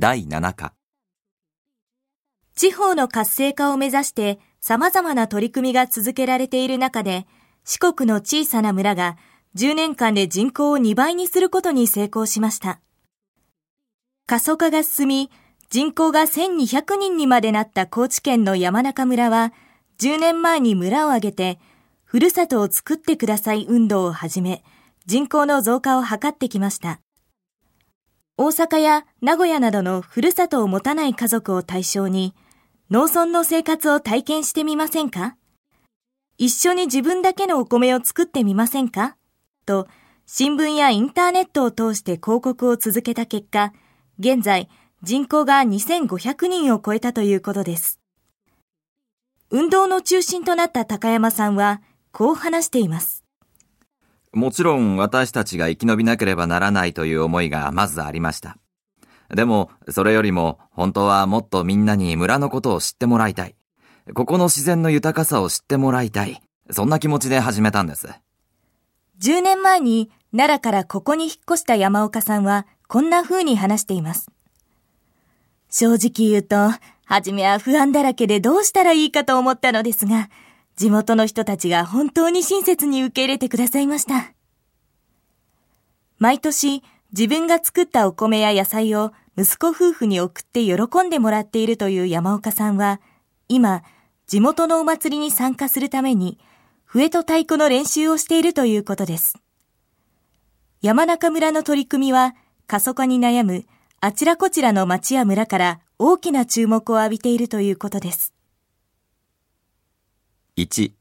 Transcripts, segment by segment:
第7課地方の活性化を目指して様々な取り組みが続けられている中で、四国の小さな村が10年間で人口を2倍にすることに成功しました。過疎化が進み、人口が1200人にまでなった高知県の山中村は、10年前に村を挙げて、ふるさとを作ってください運動を始め、人口の増加を図ってきました。大阪や名古屋などのふるさとを持たない家族を対象に、農村の生活を体験してみませんか？一緒に自分だけのお米を作ってみませんか？と、新聞やインターネットを通して広告を続けた結果、現在人口が2500人を超えたということです。運動の中心となった高山さんは、こう話しています。もちろん私たちが生き延びなければならないという思いがまずありました。でも、それよりも本当はもっとみんなに村のことを知ってもらいたい。ここの自然の豊かさを知ってもらいたい。そんな気持ちで始めたんです。10年前に奈良からここに引っ越した山岡さんはこんな風に話しています。正直言うと、初めは不安だらけでどうしたらいいかと思ったのですが、地元の人たちが本当に親切に受け入れてくださいました。毎年、自分が作ったお米や野菜を息子夫婦に送って喜んでもらっているという山岡さんは、今、地元のお祭りに参加するために、笛と太鼓の練習をしているということです。山中村の取り組みは、過疎化に悩むあちらこちらの町や村から大きな注目を浴びているということです。1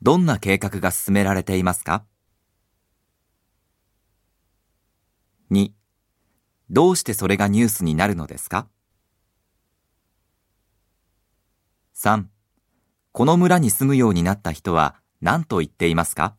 どんな計画が進められていますか ?2 どうしてそれがニュースになるのですか ?3 この村に住むようになった人は何と言っていますか？